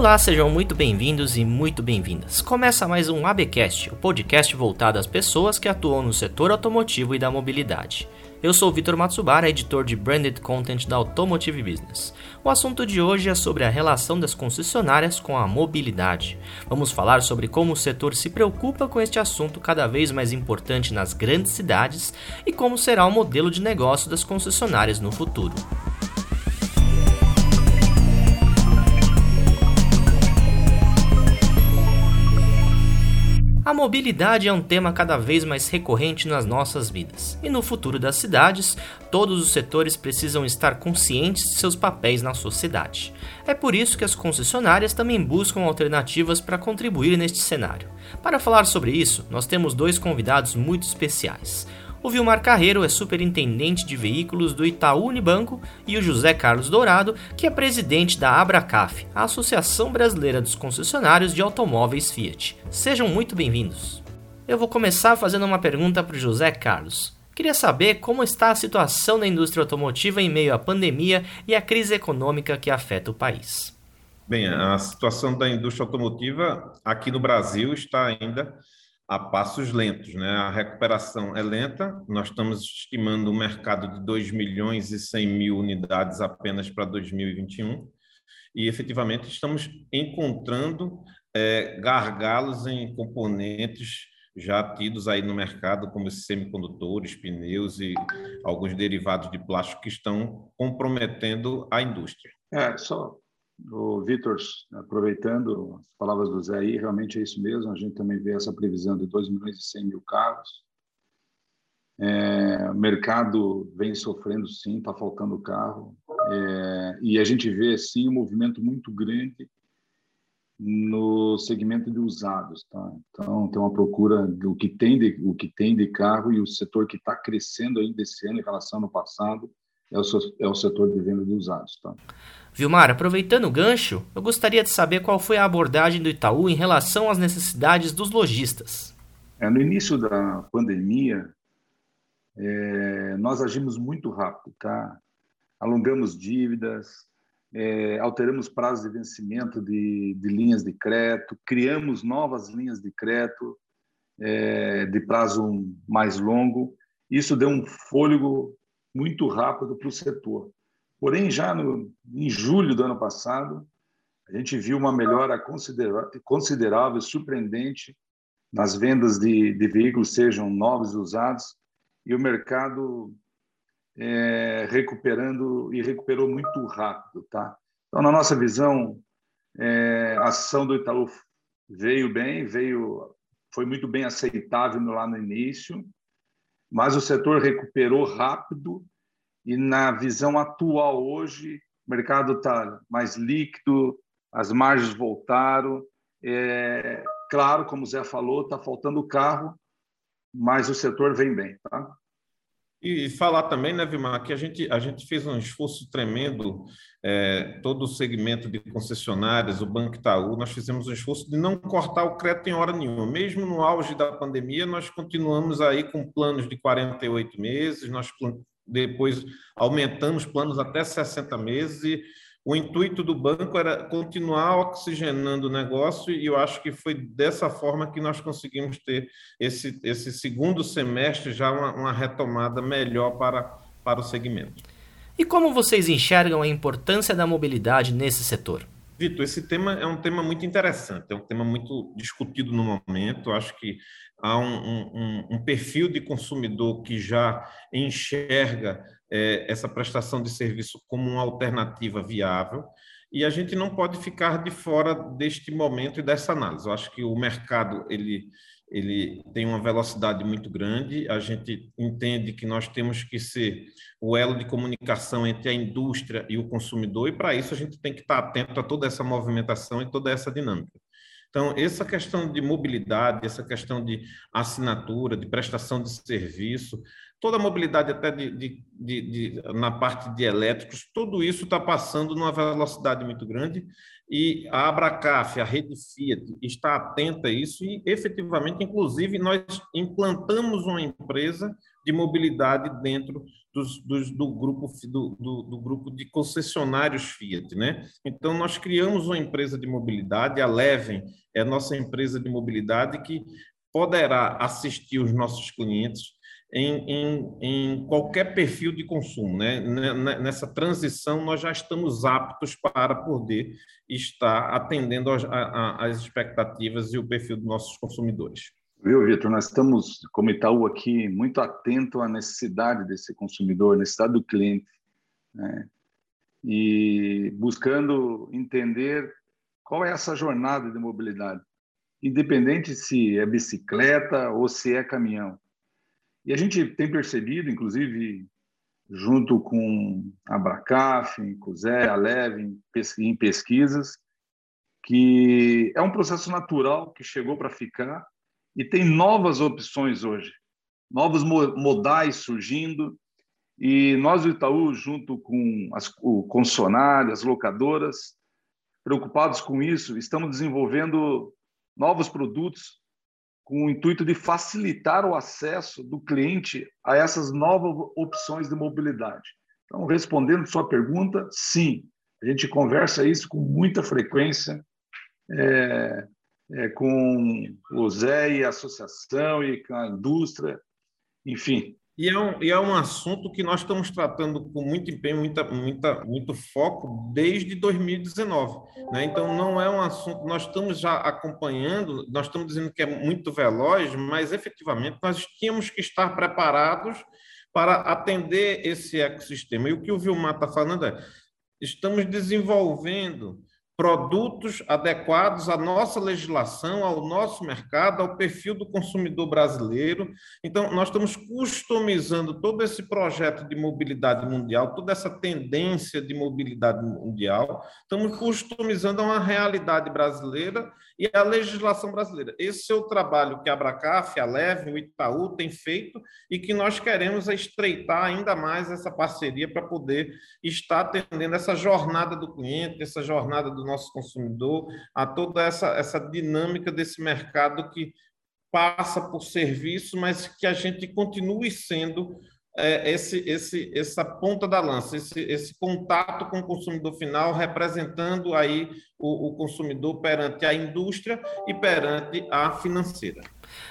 Olá, sejam muito bem-vindos e muito bem-vindas. Começa mais um ABcast, o podcast voltado às pessoas que atuam no setor automotivo e da mobilidade. Eu sou Vitor Matsubara, editor de Branded Content da Automotive Business. O assunto de hoje é sobre a relação das concessionárias com a mobilidade. Vamos falar sobre como o setor se preocupa com este assunto cada vez mais importante nas grandes cidades e como será o modelo de negócio das concessionárias no futuro. A mobilidade é um tema cada vez mais recorrente nas nossas vidas, e no futuro das cidades, todos os setores precisam estar conscientes de seus papéis na sociedade. É por isso que as concessionárias também buscam alternativas para contribuir neste cenário. Para falar sobre isso, nós temos dois convidados muito especiais. O Vilmar Carreiro é superintendente de veículos do Itaú Unibanco e o José Carlos Dourado, que é presidente da Abracaf, a Associação Brasileira dos Concessionários de Automóveis Fiat. Sejam muito bem-vindos. Eu vou começar fazendo uma pergunta para o José Carlos. Queria saber como está a situação da indústria automotiva em meio à pandemia e à crise econômica que afeta o país. Bem, a situação da indústria automotiva aqui no Brasil está ainda a passos lentos. Né? A recuperação é lenta, nós estamos estimando um mercado de 2 milhões e 100 mil unidades apenas para 2021, e efetivamente estamos encontrando é, gargalos em componentes já tidos aí no mercado, como semicondutores, pneus e alguns derivados de plástico que estão comprometendo a indústria. É, só o Vitor, aproveitando as palavras do Zé aí, realmente é isso mesmo. A gente também vê essa previsão de 2 milhões e 100 mil carros. É, o mercado vem sofrendo, sim, está faltando carro. É, e a gente vê, sim, um movimento muito grande no segmento de usados. Tá? Então, tem uma procura do que tem de, o que tem de carro e o setor que está crescendo ainda esse ano em relação ao passado é o, é o setor de venda de usados. Tá? Vilmar, aproveitando o gancho, eu gostaria de saber qual foi a abordagem do Itaú em relação às necessidades dos lojistas. É, no início da pandemia, é, nós agimos muito rápido, tá? Alongamos dívidas, é, alteramos prazos de vencimento de, de, linhas de crédito, criamos novas linhas de crédito é, de prazo mais longo. Isso deu um fôlego muito rápido para o setor. Porém, já no, em julho do ano passado, a gente viu uma melhora considerável, considerável surpreendente nas vendas de, de, veículos, sejam novos ou usados, e o mercado é, recuperando e recuperou muito rápido, tá? Então, na nossa visão, é, a ação do Itaú veio bem, veio, foi muito bem aceitável lá no início, mas o setor recuperou rápido e na visão atual hoje, o mercado está mais líquido, as margens voltaram. É, claro, como o Zé falou, está faltando carro, mas o setor vem bem. Tá? E falar também, né, Vimar, que a gente, a gente fez um esforço tremendo, é, todo o segmento de concessionárias, o Banco Itaú, nós fizemos um esforço de não cortar o crédito em hora nenhuma. Mesmo no auge da pandemia, nós continuamos aí com planos de 48 meses, nós depois aumentamos planos até 60 meses e o intuito do banco era continuar oxigenando o negócio e eu acho que foi dessa forma que nós conseguimos ter esse, esse segundo semestre já uma, uma retomada melhor para, para o segmento. E como vocês enxergam a importância da mobilidade nesse setor? Vitor, esse tema é um tema muito interessante, é um tema muito discutido no momento. Acho que há um, um, um perfil de consumidor que já enxerga é, essa prestação de serviço como uma alternativa viável, e a gente não pode ficar de fora deste momento e dessa análise. Eu acho que o mercado ele, ele tem uma velocidade muito grande, a gente entende que nós temos que ser o elo de comunicação entre a indústria e o consumidor, e para isso a gente tem que estar atento a toda essa movimentação e toda essa dinâmica. Então, essa questão de mobilidade, essa questão de assinatura, de prestação de serviço, toda a mobilidade até de, de, de, de na parte de elétricos, tudo isso está passando numa velocidade muito grande e a Abracaf, a rede Fiat, está atenta a isso e, efetivamente, inclusive, nós implantamos uma empresa de mobilidade dentro dos, dos, do, grupo, do, do, do, grupo de concessionários Fiat. Né? Então, nós criamos uma empresa de mobilidade, a Leven é a nossa empresa de mobilidade que poderá assistir os nossos clientes em, em, em, qualquer perfil de consumo. Né? Nessa transição, nós já estamos aptos para poder estar atendendo às expectativas e o perfil dos nossos consumidores. Viu, Vitor? Nós estamos, como Itaú aqui, muito atento à necessidade desse consumidor, à necessidade do cliente, né? e buscando entender qual é essa jornada de mobilidade, independente se é bicicleta ou se é caminhão. E a gente tem percebido, inclusive, junto com a Bracaf, com o Zé, a Leve, em pesquisas, que é um processo natural que chegou para ficar e tem novas opções hoje, novos modais surgindo. E nós, do Itaú, junto com as, o as locadoras, preocupados com isso, estamos desenvolvendo novos produtos com o intuito de facilitar o acesso do cliente a essas novas opções de mobilidade. Então, respondendo sua pergunta, sim, a gente conversa isso com muita frequência. É, é, com o Zé e a associação e com a indústria, enfim. E é, um, e é um assunto que nós estamos tratando com muito empenho, muita, muita, muito foco desde 2019. Né? Então, não é um assunto, nós estamos já acompanhando, nós estamos dizendo que é muito veloz, mas efetivamente nós tínhamos que estar preparados para atender esse ecossistema. E o que o Vilmar está falando é, estamos desenvolvendo produtos adequados à nossa legislação, ao nosso mercado, ao perfil do consumidor brasileiro. Então, nós estamos customizando todo esse projeto de mobilidade mundial, toda essa tendência de mobilidade mundial, estamos customizando a uma realidade brasileira e a legislação brasileira. Esse é o trabalho que a Abracaf, a Leve, o Itaú tem feito e que nós queremos estreitar ainda mais essa parceria para poder estar atendendo essa jornada do cliente, essa jornada do nosso consumidor, a toda essa, essa dinâmica desse mercado que passa por serviço, mas que a gente continue sendo é, esse, esse, essa ponta da lança, esse, esse contato com o consumidor final, representando aí o, o consumidor perante a indústria e perante a financeira.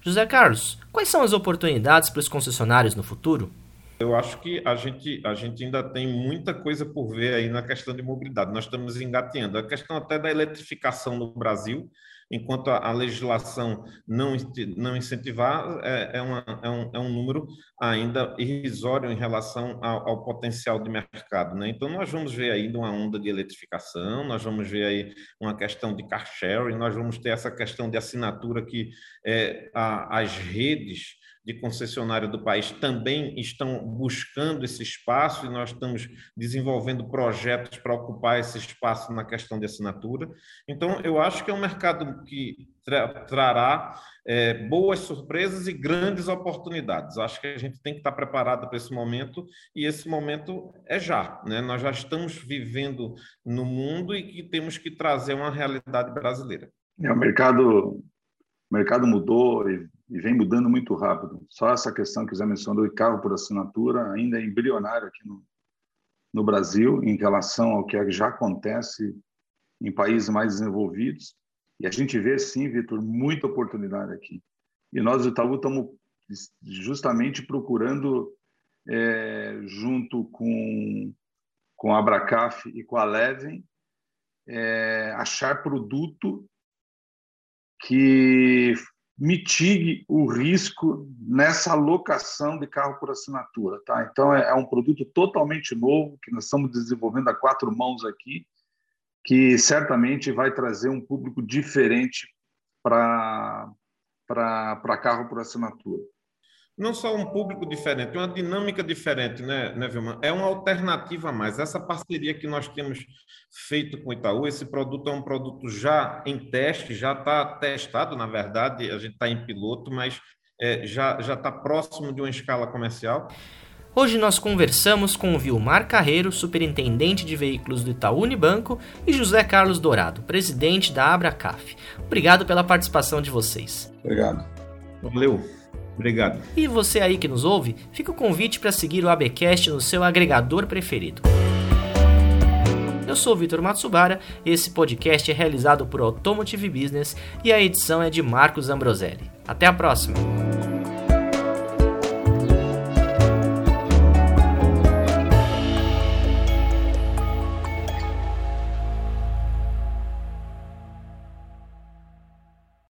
José Carlos, quais são as oportunidades para os concessionários no futuro? Eu acho que a gente, a gente ainda tem muita coisa por ver aí na questão de mobilidade. Nós estamos engateando. A questão até da eletrificação no Brasil, enquanto a, a legislação não, não incentivar, é, é, uma, é, um, é um número ainda irrisório em relação ao, ao, potencial de mercado. Né? Então, nós vamos ver ainda uma onda de eletrificação, nós vamos ver aí uma questão de car sharing, nós vamos ter essa questão de assinatura que é, a, as redes de concessionário do país também estão buscando esse espaço e nós estamos desenvolvendo projetos para ocupar esse espaço na questão de assinatura. Então, eu acho que é um mercado que tra trará é, boas surpresas e grandes oportunidades. Acho que a gente tem que estar preparado para esse momento e esse momento é já. Né? Nós já estamos vivendo no mundo e que temos que trazer uma realidade brasileira. É, o mercado, mercado mudou e e vem mudando muito rápido. Só essa questão que já mencionou de carro por assinatura ainda é embrionário aqui no, no Brasil em relação ao que já acontece em países mais desenvolvidos. E a gente vê, sim, Vitor, muita oportunidade aqui. E nós, do Itaú, estamos justamente procurando, é, junto com, com a Abracaf e com a Leven, é, achar produto que mitigue o risco nessa alocação de carro por assinatura. Tá? Então, é, é, um produto totalmente novo que nós estamos desenvolvendo a quatro mãos aqui, que certamente vai trazer um público diferente para carro por assinatura não só um público diferente, uma dinâmica diferente, né, né Vilma? É uma alternativa a mais. Essa parceria que nós temos feito com o Itaú, esse produto é um produto já em teste, já está testado, na verdade, a gente está em piloto, mas é, já está próximo de uma escala comercial. Hoje nós conversamos com o Vilmar Carreiro, superintendente de veículos do Itaú Unibanco, e José Carlos Dourado, presidente da Abracaf. Obrigado pela participação de vocês. Obrigado. Valeu. Obrigado. E você aí que nos ouve, fica o convite para seguir o ABcast no seu agregador preferido. Eu sou Vitor Matsubara, esse podcast é realizado por Automotive Business e a edição é de Marcos Ambroselli. Até a próxima!